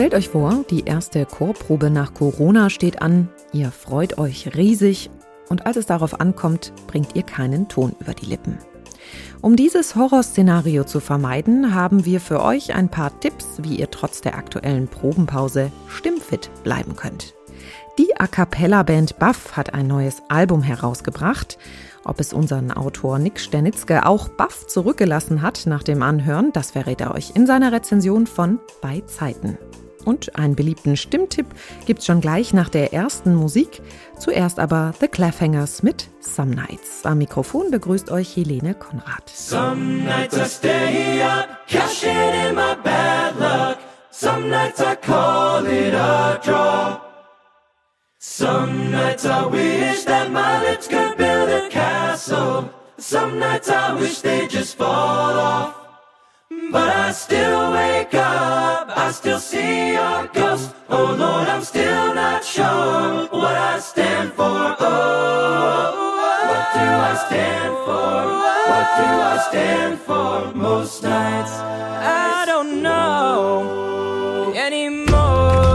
Stellt euch vor, die erste Chorprobe nach Corona steht an, ihr freut euch riesig und als es darauf ankommt, bringt ihr keinen Ton über die Lippen. Um dieses Horrorszenario zu vermeiden, haben wir für euch ein paar Tipps, wie ihr trotz der aktuellen Probenpause stimmfit bleiben könnt. Die A cappella Band Buff hat ein neues Album herausgebracht. Ob es unseren Autor Nick Sternitzke auch Buff zurückgelassen hat nach dem Anhören, das verrät er euch in seiner Rezension von Bei Zeiten. Und einen beliebten Stimmtipp gibt's schon gleich nach der ersten Musik. Zuerst aber The Claffhangers mit Some Nights. Am Mikrofon begrüßt euch Helene Konrad. Some nights I stay up, cashing in my bad luck. Some nights I call it a draw. Some nights I wish that my lips could build a castle. Some nights I wish they just fall off. But I still wake up, I still see your ghost. Oh Lord, I'm still not sure what I stand for. Oh, what do I stand for? What do I stand for? Most nights I don't know anymore.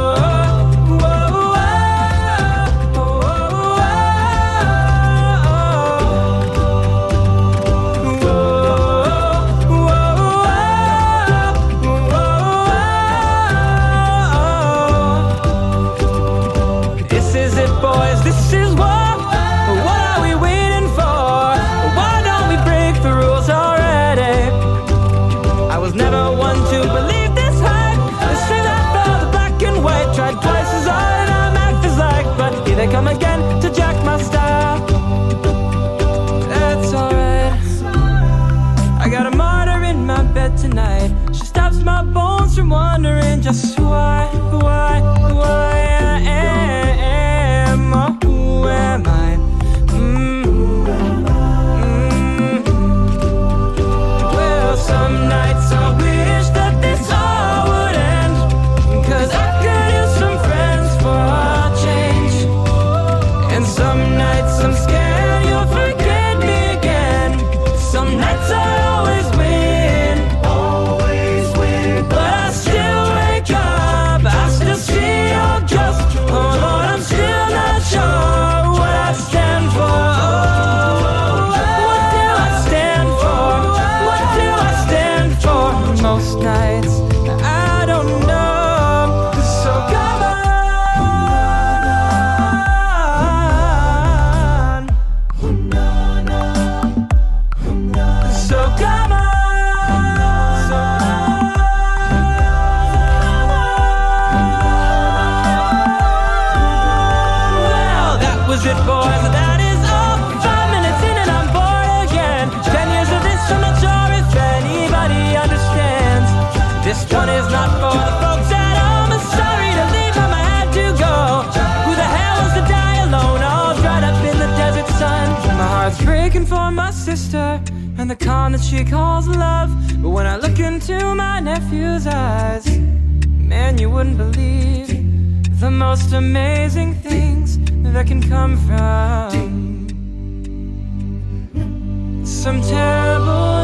That she calls love. But when I look into my nephew's eyes, man, you wouldn't believe the most amazing things that can come from some terrible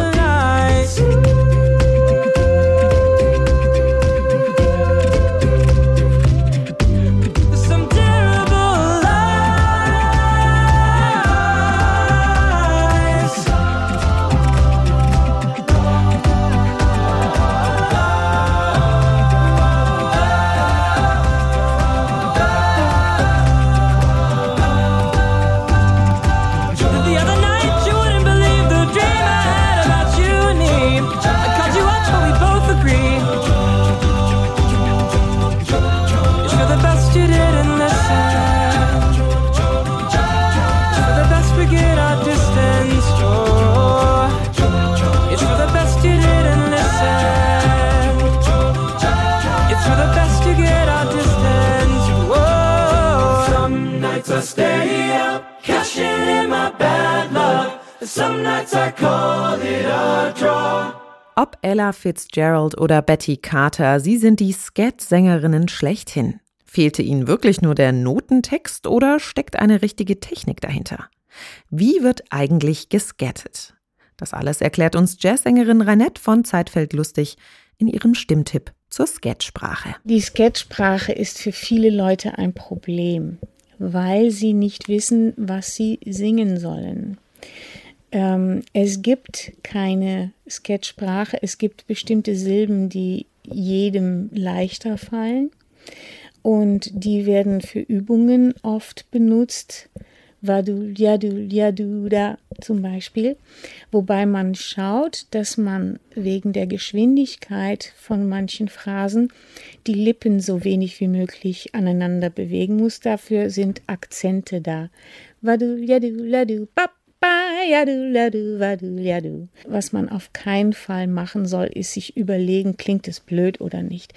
Ob Ella Fitzgerald oder Betty Carter, sie sind die Scat-Sängerinnen schlechthin. Fehlte ihnen wirklich nur der Notentext oder steckt eine richtige Technik dahinter? Wie wird eigentlich gescattet? Das alles erklärt uns Jazzsängerin Reinette von Zeitfeld Lustig in ihrem Stimmtipp zur Sketchsprache. Die Sketchsprache ist für viele Leute ein Problem, weil sie nicht wissen, was sie singen sollen. Ähm, es gibt keine Sketchsprache, es gibt bestimmte Silben, die jedem leichter fallen und die werden für Übungen oft benutzt. Vadul, Yadul, Yaduda zum Beispiel. Wobei man schaut, dass man wegen der Geschwindigkeit von manchen Phrasen die Lippen so wenig wie möglich aneinander bewegen muss. Dafür sind Akzente da. Yadul, Yadu, Bap, was man auf keinen Fall machen soll, ist sich überlegen, klingt es blöd oder nicht.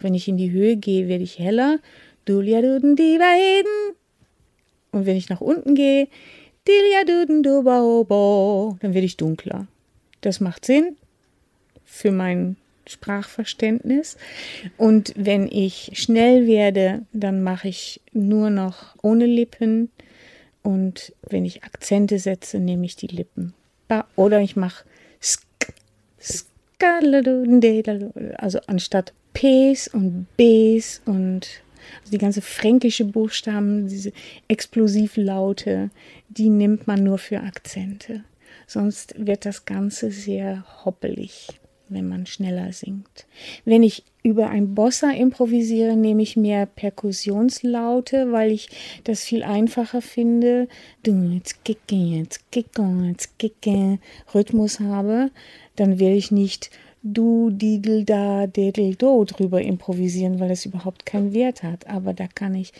Wenn ich in die Höhe gehe, werde ich heller. Und wenn ich nach unten gehe, dann werde ich dunkler. Das macht Sinn für mein Sprachverständnis. Und wenn ich schnell werde, dann mache ich nur noch ohne Lippen und wenn ich Akzente setze, nehme ich die Lippen. Oder ich mache also anstatt Ps und Bs und also die ganze fränkische Buchstaben, diese Explosivlaute, die nimmt man nur für Akzente. Sonst wird das Ganze sehr hoppelig wenn man schneller singt. Wenn ich über ein Bossa improvisiere, nehme ich mehr Perkussionslaute, weil ich das viel einfacher finde. Rhythmus habe, dann werde ich nicht du, didel, da, dedel, do drüber improvisieren, weil das überhaupt keinen Wert hat. Aber da kann ich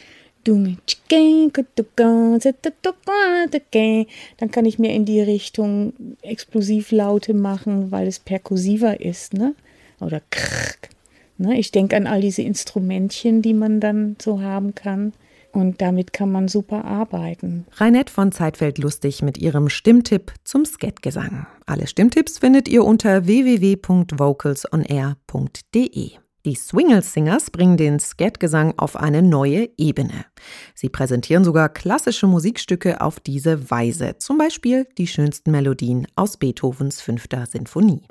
dann kann ich mir in die Richtung Explosivlaute machen, weil es perkussiver ist, ne? Oder krrk. Ne? Ich denke an all diese Instrumentchen, die man dann so haben kann. Und damit kann man super arbeiten. Reinette von Zeitfeld lustig mit ihrem Stimmtipp zum Skatgesang. Alle Stimmtipps findet ihr unter www.vocalsonair.de. Die Swingle Singers bringen den Skatgesang auf eine neue Ebene. Sie präsentieren sogar klassische Musikstücke auf diese Weise, zum Beispiel die schönsten Melodien aus Beethovens fünfter Sinfonie.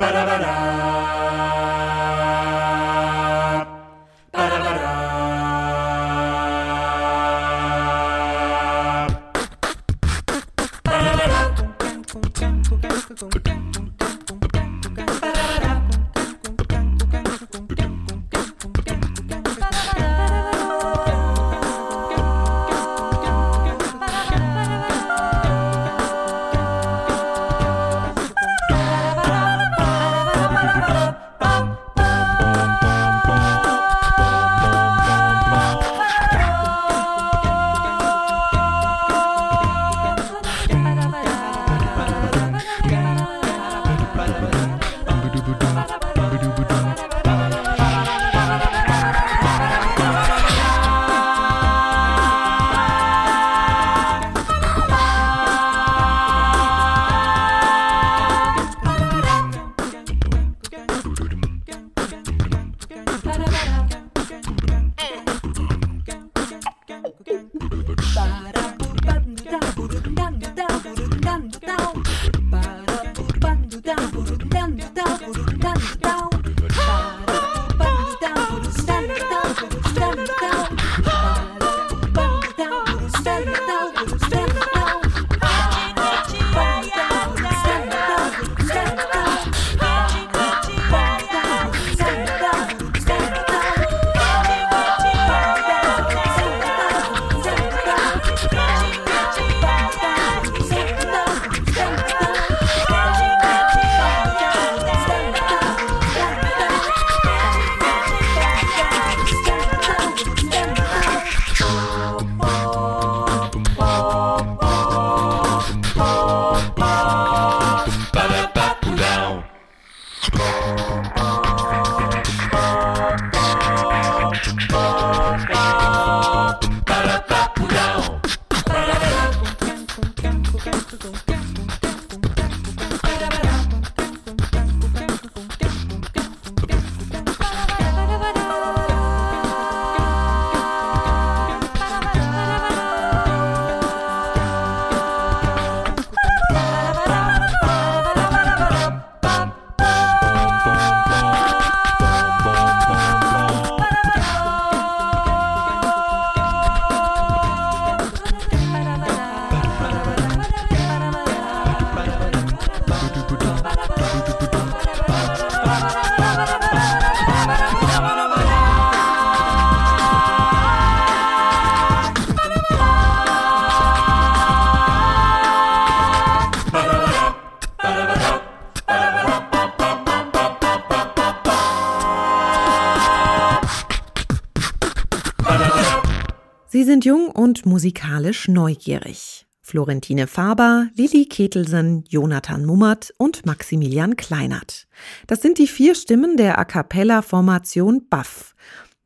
Musikalisch neugierig. Florentine Faber, Lilly Ketelsen, Jonathan Mummert und Maximilian Kleinert. Das sind die vier Stimmen der A cappella-Formation Buff.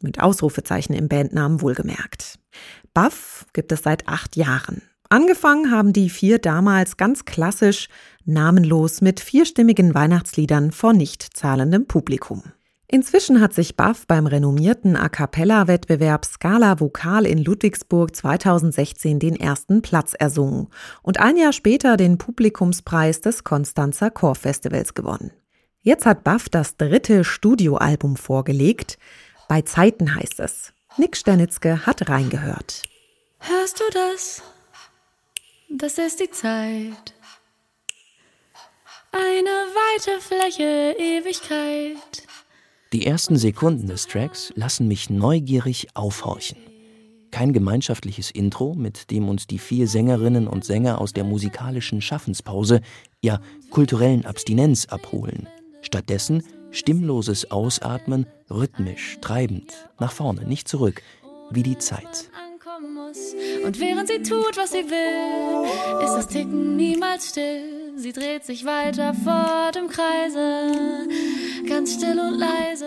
Mit Ausrufezeichen im Bandnamen wohlgemerkt. Buff gibt es seit acht Jahren. Angefangen haben die vier damals ganz klassisch, namenlos mit vierstimmigen Weihnachtsliedern vor nicht zahlendem Publikum. Inzwischen hat sich Buff beim renommierten A cappella-Wettbewerb Scala Vokal in Ludwigsburg 2016 den ersten Platz ersungen und ein Jahr später den Publikumspreis des Konstanzer Chorfestivals gewonnen. Jetzt hat Buff das dritte Studioalbum vorgelegt. Bei Zeiten heißt es. Nick Sternitzke hat reingehört. Hörst du das? Das ist die Zeit. Eine weite Fläche, Ewigkeit. Die ersten Sekunden des Tracks lassen mich neugierig aufhorchen. Kein gemeinschaftliches Intro, mit dem uns die vier Sängerinnen und Sänger aus der musikalischen Schaffenspause, ja kulturellen Abstinenz abholen. Stattdessen stimmloses Ausatmen, rhythmisch, treibend, nach vorne, nicht zurück, wie die Zeit. Und während sie tut, was sie will, ist das Ticken niemals still. Sie dreht sich weiter fort im Kreise, ganz still und leise.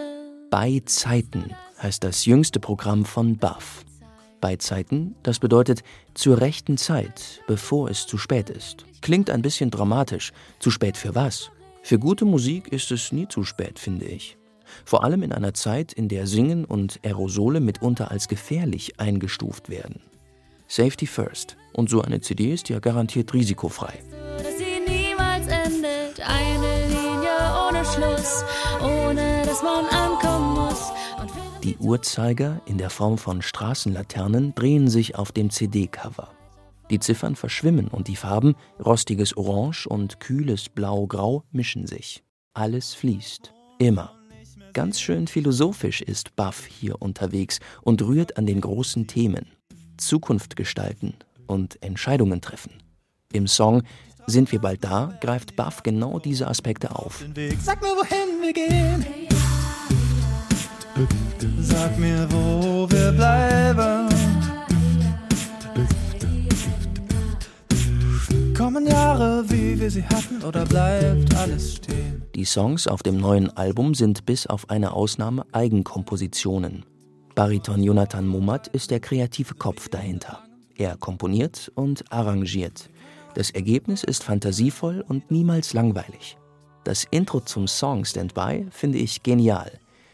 Bei Zeiten heißt das jüngste Programm von Buff. Bei Zeiten, das bedeutet zur rechten Zeit, bevor es zu spät ist. Klingt ein bisschen dramatisch. Zu spät für was? Für gute Musik ist es nie zu spät, finde ich. Vor allem in einer Zeit, in der Singen und Aerosole mitunter als gefährlich eingestuft werden. Safety first. Und so eine CD ist ja garantiert risikofrei. Schluss, ohne dass man ankommen muss. Die Uhrzeiger in der Form von Straßenlaternen drehen sich auf dem CD-Cover. Die Ziffern verschwimmen und die Farben, rostiges Orange und kühles Blau-Grau, mischen sich. Alles fließt. Immer. Ganz schön philosophisch ist Buff hier unterwegs und rührt an den großen Themen. Zukunft gestalten und Entscheidungen treffen. Im Song sind wir bald da, greift Buff genau diese Aspekte auf. Sag mir, wohin wir gehen. Sag mir, wo wir bleiben. Kommen Jahre, wie wir sie hatten, oder bleibt alles stehen? Die Songs auf dem neuen Album sind bis auf eine Ausnahme Eigenkompositionen. Bariton Jonathan Mummert ist der kreative Kopf dahinter. Er komponiert und arrangiert. Das Ergebnis ist fantasievoll und niemals langweilig. Das Intro zum Song Standby finde ich genial.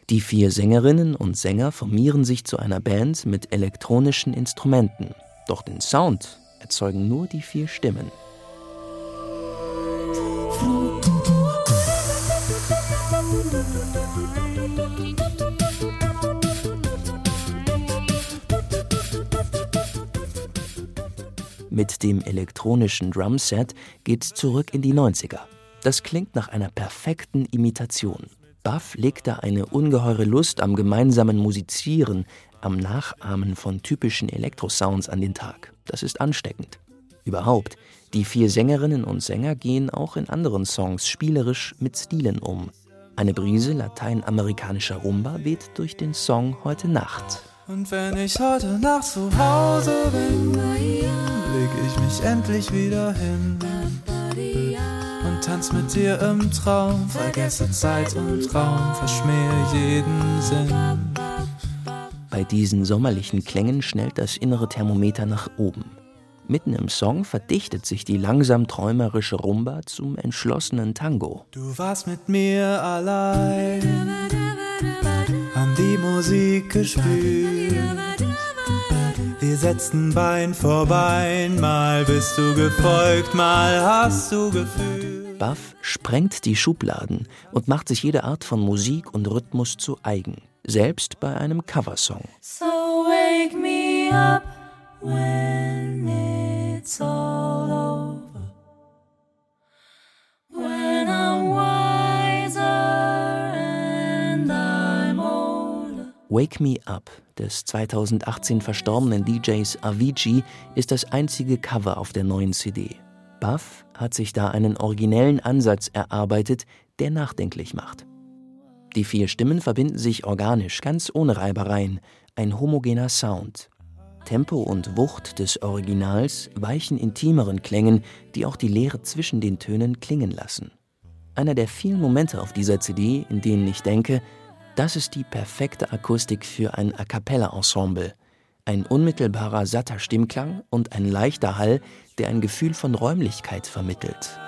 Die vier Sängerinnen und Sänger formieren sich zu einer Band mit elektronischen Instrumenten. Doch den Sound erzeugen nur die vier Stimmen. Mit dem elektronischen Drumset geht's zurück in die 90er. Das klingt nach einer perfekten Imitation. Buff legt da eine ungeheure Lust am gemeinsamen Musizieren, am Nachahmen von typischen Elektrosounds an den Tag. Das ist ansteckend. Überhaupt, die vier Sängerinnen und Sänger gehen auch in anderen Songs spielerisch mit Stilen um. Eine Brise lateinamerikanischer Rumba weht durch den Song Heute Nacht. Und wenn ich heute Nacht zu Hause bin, leg ich mich endlich wieder hin und tanz mit dir im Traum, vergesse Zeit und Raum, verschmähe jeden Sinn. Bei diesen sommerlichen Klängen schnellt das innere Thermometer nach oben. Mitten im Song verdichtet sich die langsam träumerische Rumba zum entschlossenen Tango. Du warst mit mir allein haben die Musik gespielt. Wir setzten Bein vor Bein, mal bist du gefolgt, mal hast du gefühlt. Buff sprengt die Schubladen und macht sich jede Art von Musik und Rhythmus zu eigen, selbst bei einem Coversong. So wake me up when it's all over. Wake Me Up des 2018 verstorbenen DJs Avicii ist das einzige Cover auf der neuen CD. Buff hat sich da einen originellen Ansatz erarbeitet, der nachdenklich macht. Die vier Stimmen verbinden sich organisch, ganz ohne Reibereien, ein homogener Sound. Tempo und Wucht des Originals weichen intimeren Klängen, die auch die Leere zwischen den Tönen klingen lassen. Einer der vielen Momente auf dieser CD, in denen ich denke, das ist die perfekte Akustik für ein A cappella-Ensemble. Ein unmittelbarer satter Stimmklang und ein leichter Hall, der ein Gefühl von Räumlichkeit vermittelt.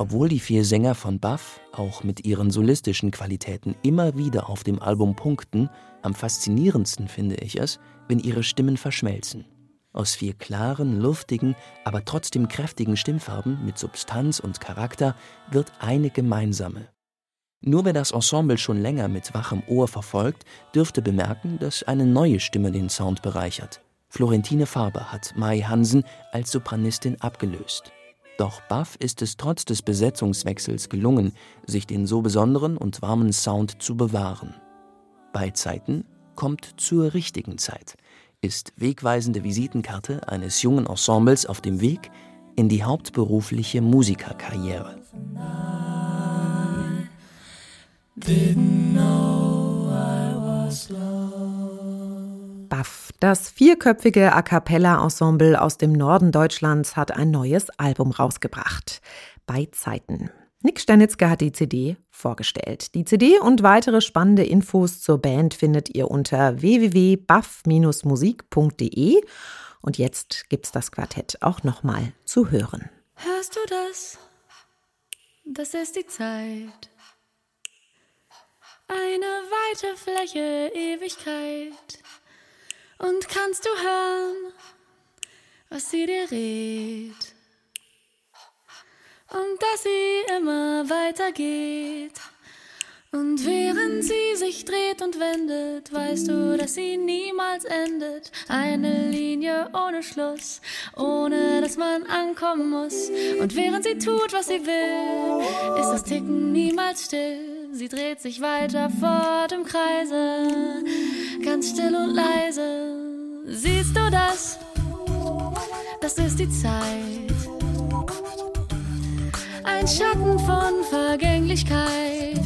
Obwohl die vier Sänger von Buff auch mit ihren solistischen Qualitäten immer wieder auf dem Album punkten, am faszinierendsten finde ich es, wenn ihre Stimmen verschmelzen. Aus vier klaren, luftigen, aber trotzdem kräftigen Stimmfarben mit Substanz und Charakter wird eine gemeinsame. Nur wer das Ensemble schon länger mit wachem Ohr verfolgt, dürfte bemerken, dass eine neue Stimme den Sound bereichert. Florentine Faber hat Mai Hansen als Sopranistin abgelöst. Doch Buff ist es trotz des Besetzungswechsels gelungen, sich den so besonderen und warmen Sound zu bewahren. Zeiten kommt zur richtigen Zeit, ist wegweisende Visitenkarte eines jungen Ensembles auf dem Weg in die hauptberufliche Musikerkarriere. Didn't know I was Buff, das vierköpfige A cappella-Ensemble aus dem Norden Deutschlands, hat ein neues Album rausgebracht. Bei Zeiten. Nick Sternitzke hat die CD vorgestellt. Die CD und weitere spannende Infos zur Band findet ihr unter www.buff-musik.de. Und jetzt gibt's das Quartett auch nochmal zu hören. Hörst du das? Das ist die Zeit. Eine weite Fläche, Ewigkeit. Und kannst du hören, was sie dir redet? Und dass sie immer weitergeht. Und während sie sich dreht und wendet, weißt du, dass sie niemals endet. Eine Linie ohne Schluss, ohne dass man ankommen muss. Und während sie tut, was sie will, ist das Ticken niemals still. Sie dreht sich weiter fort im Kreise, ganz still und leise. Siehst du das? Das ist die Zeit. Ein Schatten von Vergänglichkeit,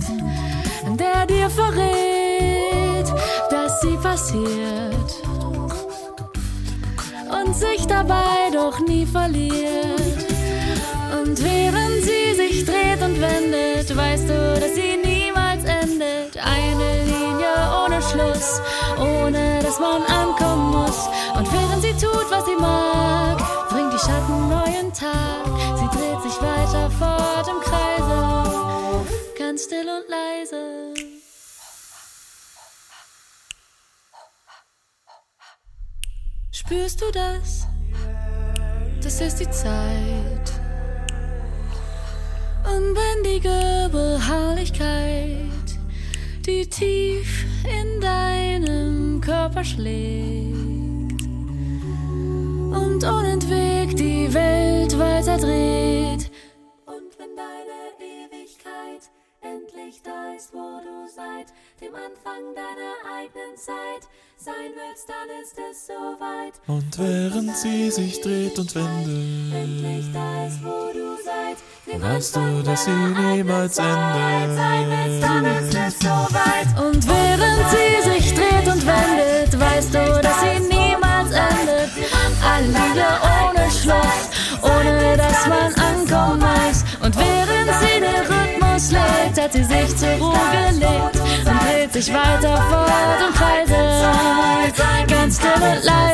der dir verrät, dass sie passiert und sich dabei doch nie verliert. Und während sie sich dreht und wendet, weißt du, dass sie. Eine Linie ohne Schluss, ohne dass man ankommen muss. Und während sie tut, was sie mag, bringt die Schatten neuen Tag. Sie dreht sich weiter fort im Kreise, ganz still und leise. Spürst du das? Das ist die Zeit unbändige Beharrlichkeit, die tief in deinem Körper schlägt und unentwegt die Welt weiter dreht. Und wenn deine Ewigkeit endlich da ist, wo du seit dem Anfang deiner eigenen Zeit sein willst, dann ist es soweit. Und während sie sich dreht und wendet, endlich da ist, wo du seit dem weißt du, dass sie niemals endet. Sein willst, dann ist es soweit. Und während sie sich dreht und wendet, weißt du, dass sie niemals endet. Eine Liebe ohne Schluss, ohne dass man ankommen weiß. Und während sie den Rhythmus legt, hat sie sich zur Ruhe gelegt und dreht sich weiter fort im Kreise, ganz still und leise.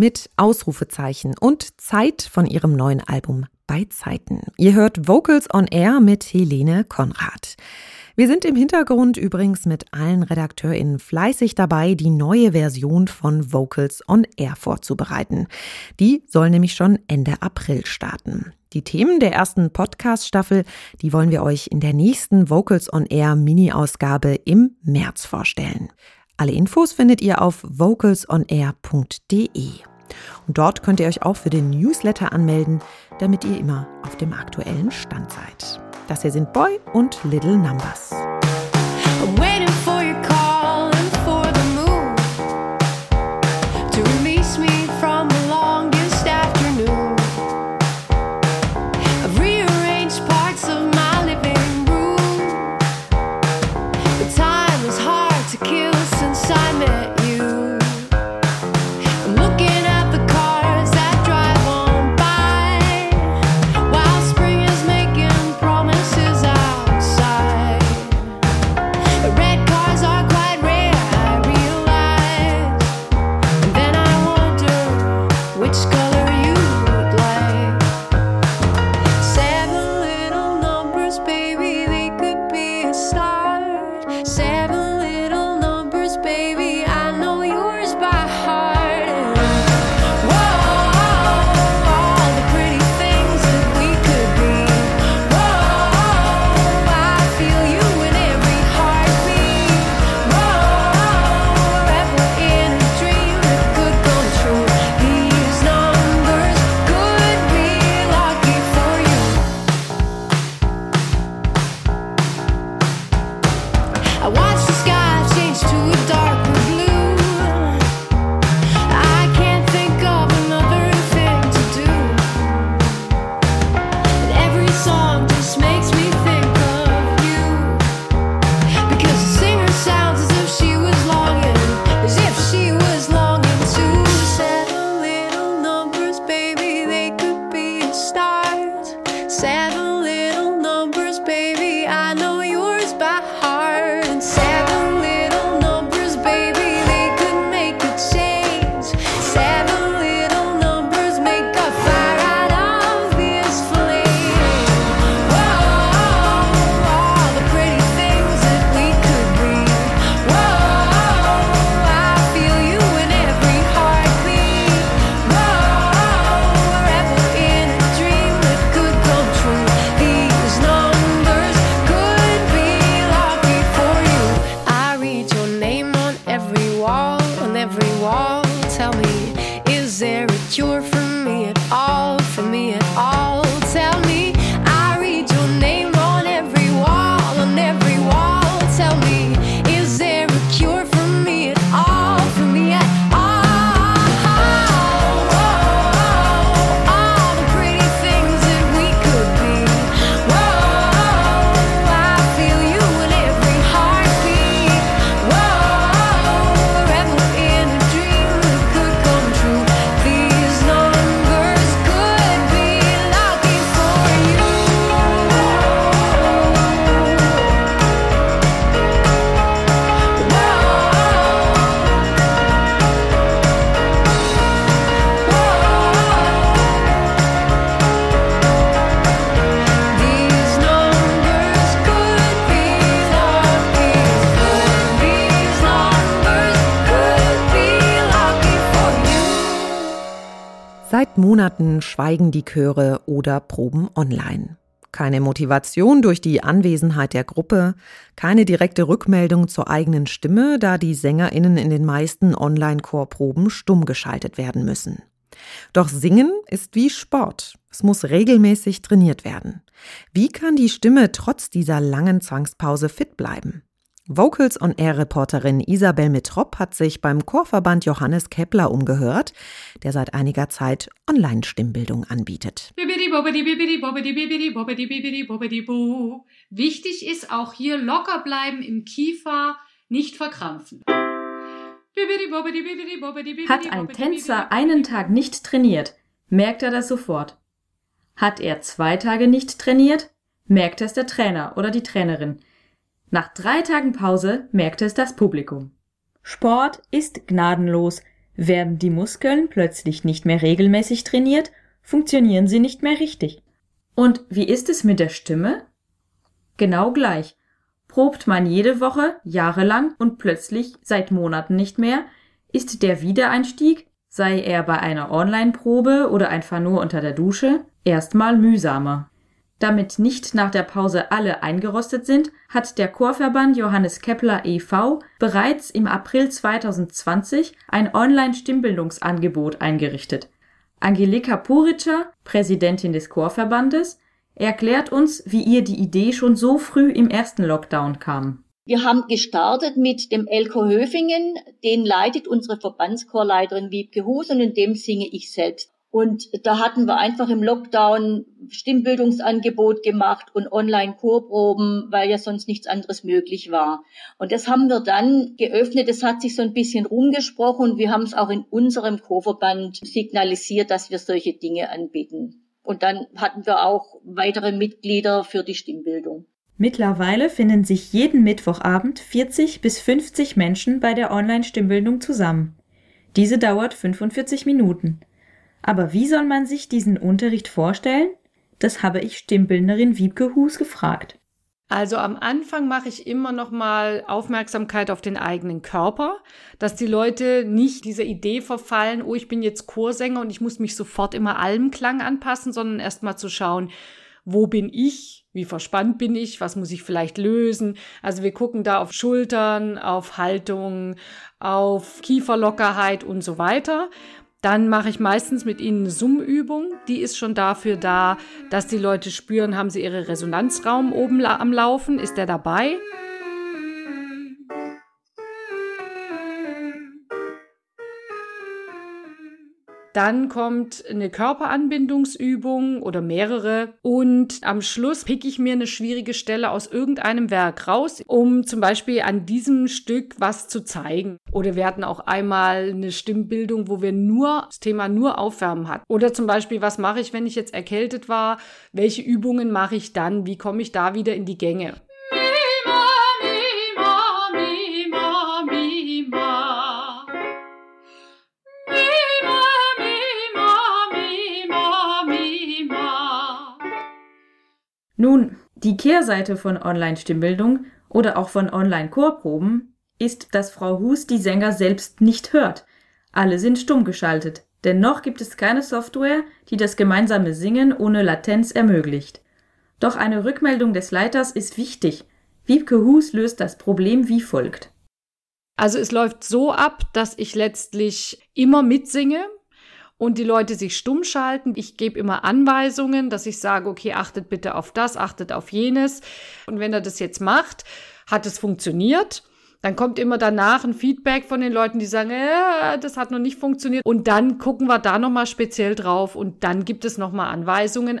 Mit Ausrufezeichen und Zeit von ihrem neuen Album bei Zeiten. Ihr hört Vocals on Air mit Helene Konrad. Wir sind im Hintergrund übrigens mit allen RedakteurInnen fleißig dabei, die neue Version von Vocals on Air vorzubereiten. Die soll nämlich schon Ende April starten. Die Themen der ersten Podcast-Staffel, die wollen wir euch in der nächsten Vocals on Air Mini-Ausgabe im März vorstellen. Alle Infos findet ihr auf vocalsonair.de. Und dort könnt ihr euch auch für den Newsletter anmelden, damit ihr immer auf dem aktuellen Stand seid. Das hier sind Boy und Little Numbers. Monaten schweigen die Chöre oder proben online. Keine Motivation durch die Anwesenheit der Gruppe, keine direkte Rückmeldung zur eigenen Stimme, da die SängerInnen in den meisten Online-Chorproben stumm geschaltet werden müssen. Doch Singen ist wie Sport. Es muss regelmäßig trainiert werden. Wie kann die Stimme trotz dieser langen Zwangspause fit bleiben? Vocals on Air Reporterin Isabel Mitrop hat sich beim Chorverband Johannes Kepler umgehört, der seit einiger Zeit Online-Stimmbildung anbietet. Wichtig ist auch hier locker bleiben im Kiefer, nicht verkrampfen. Hat ein Tänzer einen Tag nicht trainiert, merkt er das sofort. Hat er zwei Tage nicht trainiert, merkt es der Trainer oder die Trainerin. Nach drei Tagen Pause merkt es das Publikum. Sport ist gnadenlos. Werden die Muskeln plötzlich nicht mehr regelmäßig trainiert, funktionieren sie nicht mehr richtig. Und wie ist es mit der Stimme? Genau gleich. Probt man jede Woche, jahrelang und plötzlich seit Monaten nicht mehr, ist der Wiedereinstieg, sei er bei einer Online-Probe oder einfach nur unter der Dusche, erstmal mühsamer. Damit nicht nach der Pause alle eingerostet sind, hat der Chorverband Johannes Kepler e.V. bereits im April 2020 ein Online-Stimmbildungsangebot eingerichtet. Angelika Puritscher, Präsidentin des Chorverbandes, erklärt uns, wie ihr die Idee schon so früh im ersten Lockdown kam. Wir haben gestartet mit dem Elko Höfingen, den leitet unsere Verbandschorleiterin Wiebke Hus und in dem singe ich selbst. Und da hatten wir einfach im Lockdown Stimmbildungsangebot gemacht und Online-Chorproben, weil ja sonst nichts anderes möglich war. Und das haben wir dann geöffnet. Es hat sich so ein bisschen rumgesprochen und wir haben es auch in unserem Chorverband signalisiert, dass wir solche Dinge anbieten. Und dann hatten wir auch weitere Mitglieder für die Stimmbildung. Mittlerweile finden sich jeden Mittwochabend 40 bis 50 Menschen bei der Online-Stimmbildung zusammen. Diese dauert 45 Minuten. Aber wie soll man sich diesen Unterricht vorstellen? Das habe ich Stimmbildnerin Wiebke Hus gefragt. Also am Anfang mache ich immer noch mal Aufmerksamkeit auf den eigenen Körper, dass die Leute nicht dieser Idee verfallen, oh, ich bin jetzt Chorsänger und ich muss mich sofort immer allem Klang anpassen, sondern erst mal zu schauen, wo bin ich, wie verspannt bin ich, was muss ich vielleicht lösen. Also wir gucken da auf Schultern, auf Haltung, auf Kieferlockerheit und so weiter. Dann mache ich meistens mit ihnen eine Summübung. Die ist schon dafür da, dass die Leute spüren, haben sie ihre Resonanzraum oben am Laufen, ist der dabei? Dann kommt eine Körperanbindungsübung oder mehrere. Und am Schluss pick ich mir eine schwierige Stelle aus irgendeinem Werk raus, um zum Beispiel an diesem Stück was zu zeigen. Oder wir hatten auch einmal eine Stimmbildung, wo wir nur das Thema nur Aufwärmen hatten. Oder zum Beispiel, was mache ich, wenn ich jetzt erkältet war? Welche Übungen mache ich dann? Wie komme ich da wieder in die Gänge? Nun, die Kehrseite von Online-Stimmbildung oder auch von Online-Chorproben ist, dass Frau Hus die Sänger selbst nicht hört. Alle sind stumm geschaltet. Dennoch gibt es keine Software, die das gemeinsame Singen ohne Latenz ermöglicht. Doch eine Rückmeldung des Leiters ist wichtig. Wiebke Hus löst das Problem wie folgt. Also es läuft so ab, dass ich letztlich immer mitsinge, und die Leute sich stumm schalten. Ich gebe immer Anweisungen, dass ich sage, okay, achtet bitte auf das, achtet auf jenes. Und wenn er das jetzt macht, hat es funktioniert. Dann kommt immer danach ein Feedback von den Leuten, die sagen, äh, das hat noch nicht funktioniert. Und dann gucken wir da nochmal speziell drauf und dann gibt es nochmal Anweisungen.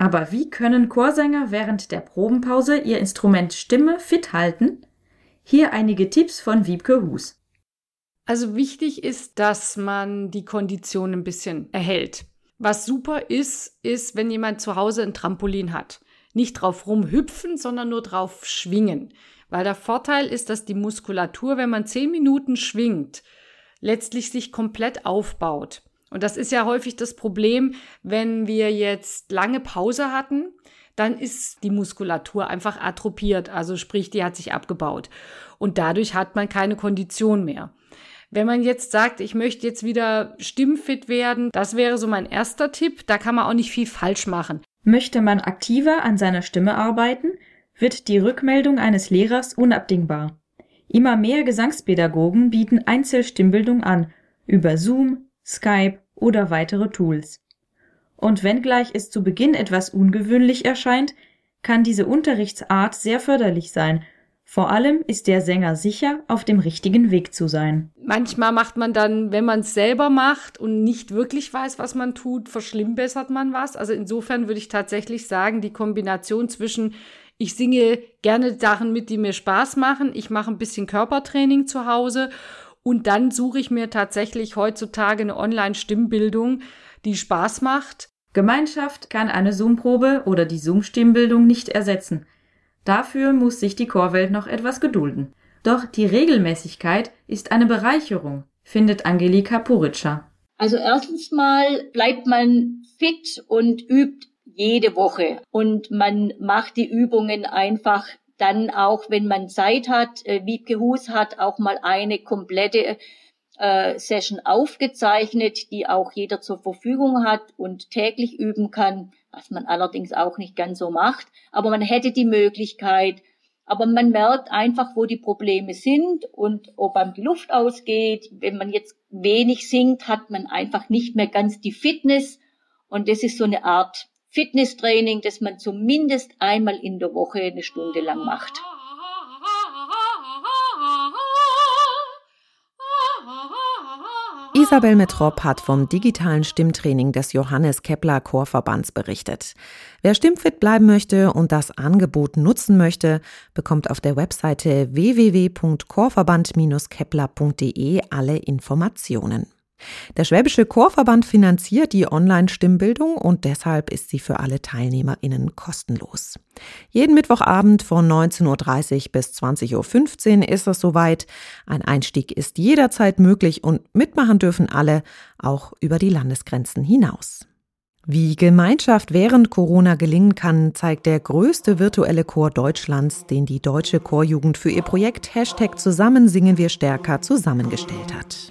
Aber wie können Chorsänger während der Probenpause ihr Instrument Stimme fit halten? Hier einige Tipps von Wiebke Hus. Also wichtig ist, dass man die Kondition ein bisschen erhält. Was super ist, ist, wenn jemand zu Hause ein Trampolin hat. Nicht drauf rumhüpfen, sondern nur drauf schwingen. Weil der Vorteil ist, dass die Muskulatur, wenn man zehn Minuten schwingt, letztlich sich komplett aufbaut. Und das ist ja häufig das Problem, wenn wir jetzt lange Pause hatten, dann ist die Muskulatur einfach atrophiert, also sprich, die hat sich abgebaut. Und dadurch hat man keine Kondition mehr. Wenn man jetzt sagt, ich möchte jetzt wieder stimmfit werden, das wäre so mein erster Tipp. Da kann man auch nicht viel falsch machen. Möchte man aktiver an seiner Stimme arbeiten, wird die Rückmeldung eines Lehrers unabdingbar. Immer mehr Gesangspädagogen bieten Einzelstimmbildung an, über Zoom, Skype oder weitere Tools. Und wenngleich es zu Beginn etwas ungewöhnlich erscheint, kann diese Unterrichtsart sehr förderlich sein. Vor allem ist der Sänger sicher, auf dem richtigen Weg zu sein. Manchmal macht man dann, wenn man es selber macht und nicht wirklich weiß, was man tut, verschlimmbessert man was. Also insofern würde ich tatsächlich sagen, die Kombination zwischen ich singe gerne Sachen mit, die mir Spaß machen, ich mache ein bisschen Körpertraining zu Hause und dann suche ich mir tatsächlich heutzutage eine Online-Stimmbildung, die Spaß macht. Gemeinschaft kann eine Zoom-Probe oder die Zoom-Stimmbildung nicht ersetzen. Dafür muss sich die Chorwelt noch etwas gedulden. Doch die Regelmäßigkeit ist eine Bereicherung, findet Angelika Puritscher. Also erstens mal bleibt man fit und übt jede Woche und man macht die Übungen einfach dann auch, wenn man Zeit hat, äh, Wiebke Hus hat auch mal eine komplette äh, Session aufgezeichnet, die auch jeder zur Verfügung hat und täglich üben kann, was man allerdings auch nicht ganz so macht. Aber man hätte die Möglichkeit, aber man merkt einfach, wo die Probleme sind und ob einem die Luft ausgeht. Wenn man jetzt wenig singt, hat man einfach nicht mehr ganz die Fitness. Und das ist so eine Art Fitnesstraining, das man zumindest einmal in der Woche eine Stunde lang macht. Isabel Metrop hat vom digitalen Stimmtraining des Johannes Kepler Chorverbands berichtet. Wer stimmfit bleiben möchte und das Angebot nutzen möchte, bekommt auf der Webseite www.chorverband-kepler.de alle Informationen. Der Schwäbische Chorverband finanziert die Online-Stimmbildung und deshalb ist sie für alle TeilnehmerInnen kostenlos. Jeden Mittwochabend von 19.30 Uhr bis 20.15 Uhr ist es soweit. Ein Einstieg ist jederzeit möglich und mitmachen dürfen alle, auch über die Landesgrenzen hinaus. Wie Gemeinschaft während Corona gelingen kann, zeigt der größte virtuelle Chor Deutschlands, den die Deutsche Chorjugend für ihr Projekt Hashtag Zusammen singen wir stärker zusammengestellt hat.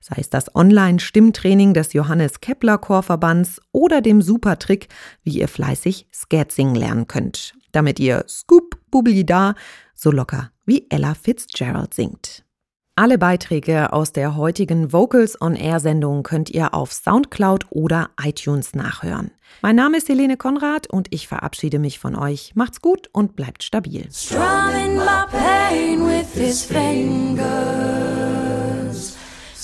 sei es das Online-Stimmtraining des Johannes Kepler Chorverbands oder dem Supertrick, wie ihr fleißig Scat singen lernen könnt, damit ihr Scoop Bubli da so locker wie Ella Fitzgerald singt. Alle Beiträge aus der heutigen Vocals on Air Sendung könnt ihr auf Soundcloud oder iTunes nachhören. Mein Name ist Helene Konrad und ich verabschiede mich von euch. Macht's gut und bleibt stabil.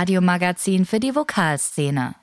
Radiomagazin für die Vokalszene.